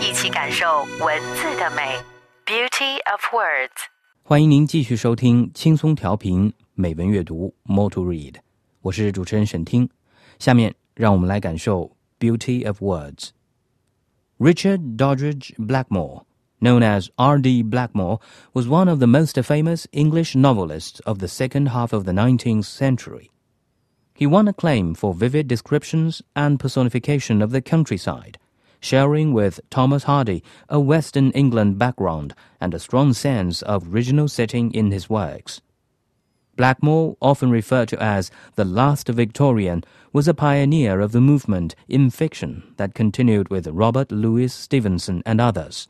一起感受文字的美。Beauty of words。欢迎您继续收听轻松调频。美文阅读，More to Read。我是主持人沈听。下面让我们来感受 Beauty of Words。Richard Doddridge Blackmore, known as R.D. Blackmore, was one of the most famous English novelists of the second half of the 19th century. He won acclaim for vivid descriptions and personification of the countryside, sharing with Thomas Hardy a Western England background and a strong sense of regional setting in his works. Blackmore, often referred to as the last Victorian, was a pioneer of the movement in fiction that continued with Robert Louis Stevenson and others.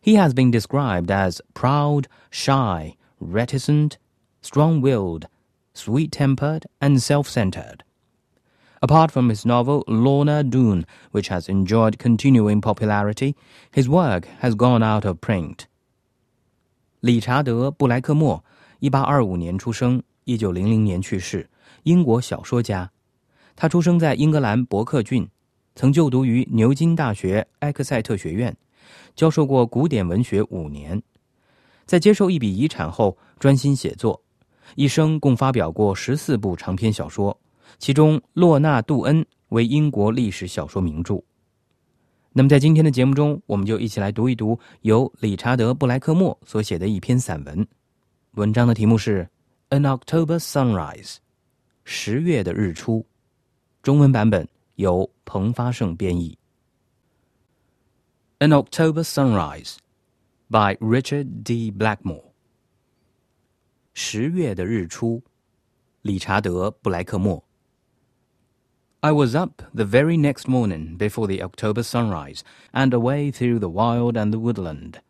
He has been described as proud, shy, reticent, strong willed, sweet tempered, and self centered. Apart from his novel Lorna Doone, which has enjoyed continuing popularity, his work has gone out of print. 理查德·布莱克莫一八二五年出生，一九零零年去世。英国小说家，他出生在英格兰伯克郡，曾就读于牛津大学埃克塞特学院，教授过古典文学五年。在接受一笔遗产后，专心写作，一生共发表过十四部长篇小说，其中《洛纳杜恩》为英国历史小说名著。那么，在今天的节目中，我们就一起来读一读由理查德·布莱克莫所写的一篇散文。文章的题目是《An October Sunrise》，十月的日出。中文版本由彭发胜编译。《An October Sunrise》by Richard D. Blackmore。十月的日出，理查德·布莱克莫。I was up the very next morning before the October sunrise and away through the wild and the woodland.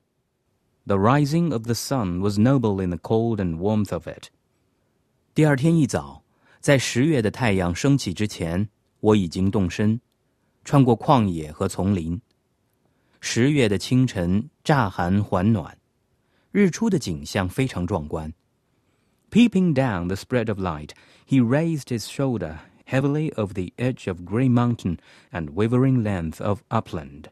The rising of the sun was noble in the cold and warmth of it. 第二天一早，在十月的太阳升起之前，我已经动身，穿过旷野和丛林。十月的清晨乍寒还暖，日出的景象非常壮观。Peeping down the spread of light, he raised his shoulder heavily over the edge of grey mountain and wavering length of upland.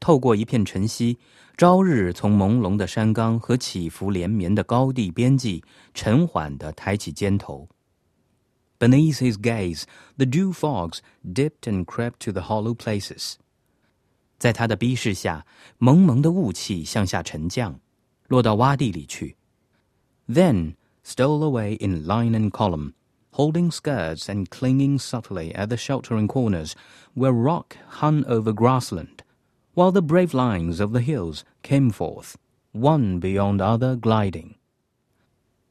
透过一片晨曦，朝日从朦胧的山冈和起伏连绵的高地边际，沉缓地抬起肩头。Beneath his gaze, the dew fogs dipped and crept to the hollow places. 在他的逼视下，蒙蒙的雾气向下沉降，落到洼地里去。Then stole away in line and column, holding skirts and clinging subtly at the sheltering corners, where rock hung over grassland while the brave lines of the hills came forth, one beyond other gliding.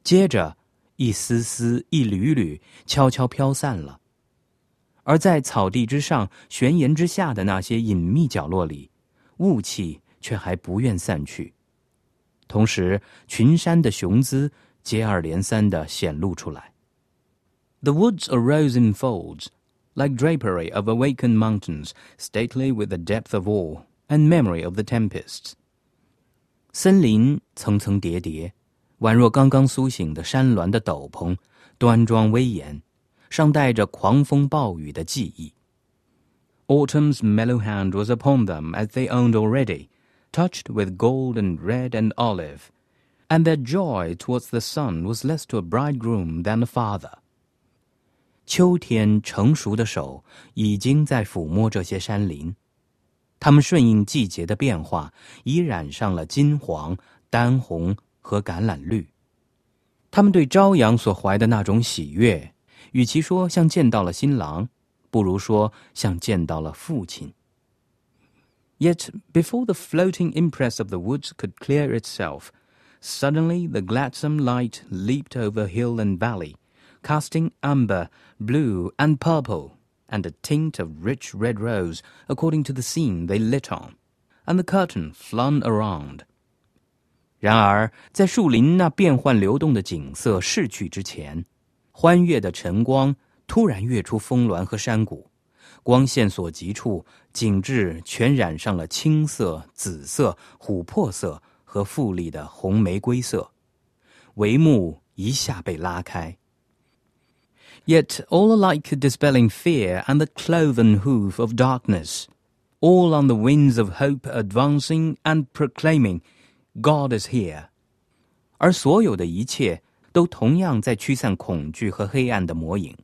接着，一丝丝、一缕缕悄悄飘散了，而在草地之上、悬崖之下的那些隐秘角落里，雾气却还不愿散去。同时，群山的雄姿接二连三地显露出来。 The woods arose in folds, like drapery of awakened mountains, stately with the depth of awe and memory of the tempests. 森林层层叠叠，宛若刚刚苏醒的山峦的斗篷，端庄威严，尚带着狂风暴雨的记忆。Autumn's mellow hand was upon them as they owned already, touched with gold and red and olive, and their joy towards the sun was less to a bridegroom than a father. 秋天成熟的手已经在抚摸这些山林。它们顺应季节的变化，已染上了金黄、丹红和橄榄绿。他们对朝阳所怀的那种喜悦，与其说像见到了新郎，不如说像见到了父亲。Yet before the floating impress of the woods could clear itself, suddenly the gladsome light leaped over hill and valley, casting amber, blue, and purple and a tint of rich red rose according to the scene they lit on, and the curtain flung around. 然而，在树林那变幻流动的景色逝去之前，欢悦的晨光突然跃出峰峦和山谷，光线所及处，景致全染上了青色、紫色、琥珀色和富丽的红玫瑰色，帷幕一下被拉开。Yet all alike dispelling fear and the cloven hoof of darkness, all on the wings of hope advancing and proclaiming. God is here，而所有的一切都同样在驱散恐惧和黑暗的魔影，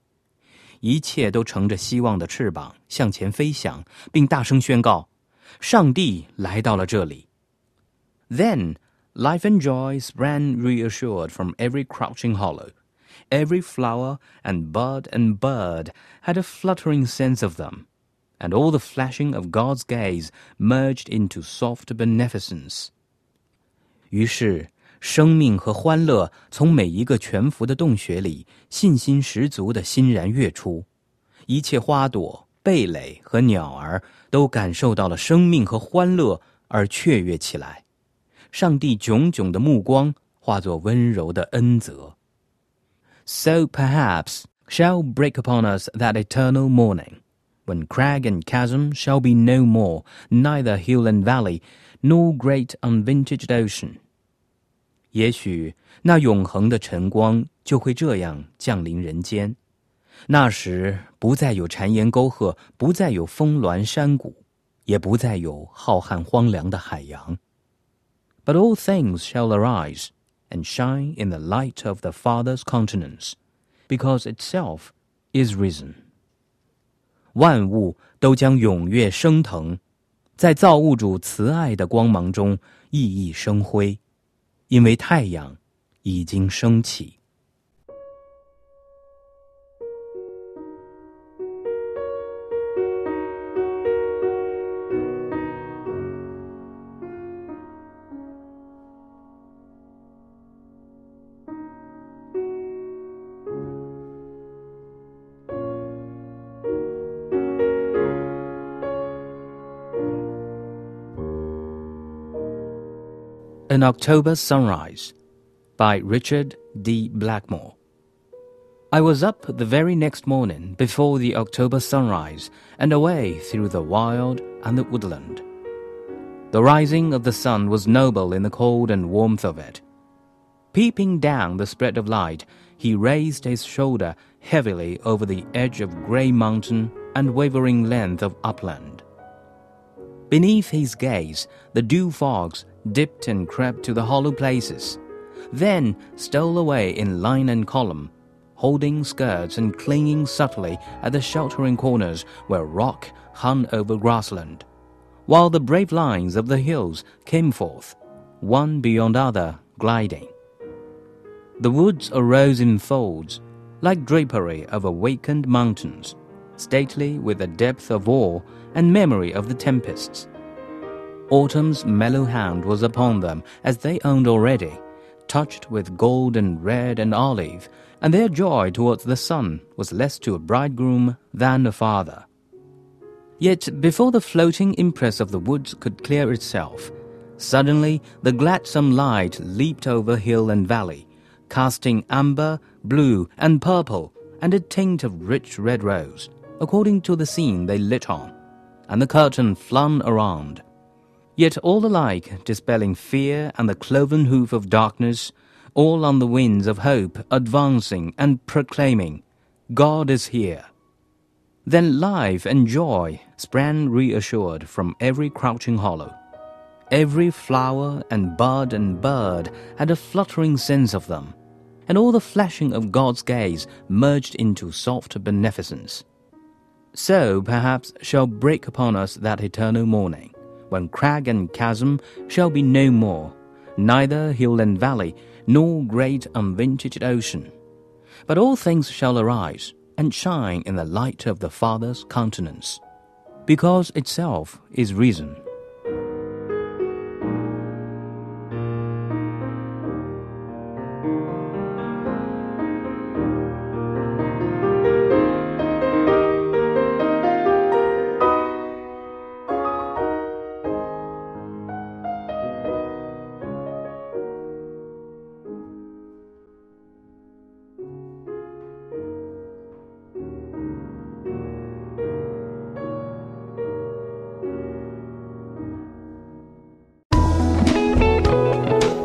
一切都乘着希望的翅膀向前飞翔，并大声宣告：上帝来到了这里。Then life and joy sprang reassured from every crouching hollow. Every flower and bud and bird had a fluttering sense of them, and all the flashing of God's gaze merged into soft beneficence. 于是，生命和欢乐从每一个全幅的洞穴里，信心十足的欣然跃出。一切花朵、蓓蕾和鸟儿都感受到了生命和欢乐，而雀跃起来。上帝炯炯的目光化作温柔的恩泽。so perhaps shall break upon us that eternal morning, when crag and chasm shall be no more, neither hill and valley, nor great unvintaged ocean. 也许那永恒的晨光就会这样降临人间。那时不再有巉岩沟壑，不再有峰峦山谷，也不再有浩瀚荒凉的海洋。But all things shall arise, and shine in the light of the Father's countenance, because itself is risen. 万物都将踊跃升腾，在造物主慈爱的光芒中熠熠生辉。因为太阳已经升起。 An October Sunrise by Richard D. Blackmore. I was up the very next morning before the October sunrise and away through the wild and the woodland. The rising of the sun was noble in the cold and warmth of it. Peeping down the spread of light, he raised his shoulder heavily over the edge of grey mountain and wavering length of upland. Beneath his gaze, the dew fogs dipped and crept to the hollow places, then stole away in line and column, holding skirts and clinging subtly at the sheltering corners where rock hung over grassland, while the brave lines of the hills came forth, one beyond other, gliding. The woods arose in folds, like drapery of awakened mountains, stately with the depth of awe and memory of the tempests Autumn's mellow hand was upon them as they owned already, touched with gold and red and olive, and their joy towards the sun was less to a bridegroom than a father. Yet before the floating impress of the woods could clear itself, suddenly the gladsome light leaped over hill and valley, casting amber, blue, and purple, and a tint of rich red rose, according to the scene they lit on, and the curtain flung around yet all alike dispelling fear and the cloven hoof of darkness, all on the wings of hope advancing and proclaiming, God is here. Then life and joy sprang reassured from every crouching hollow. Every flower and bud and bird had a fluttering sense of them, and all the flashing of God's gaze merged into soft beneficence. So perhaps shall break upon us that eternal morning when crag and chasm shall be no more, neither hill and valley, nor great unvintaged ocean. But all things shall arise and shine in the light of the Father's countenance, because itself is reason.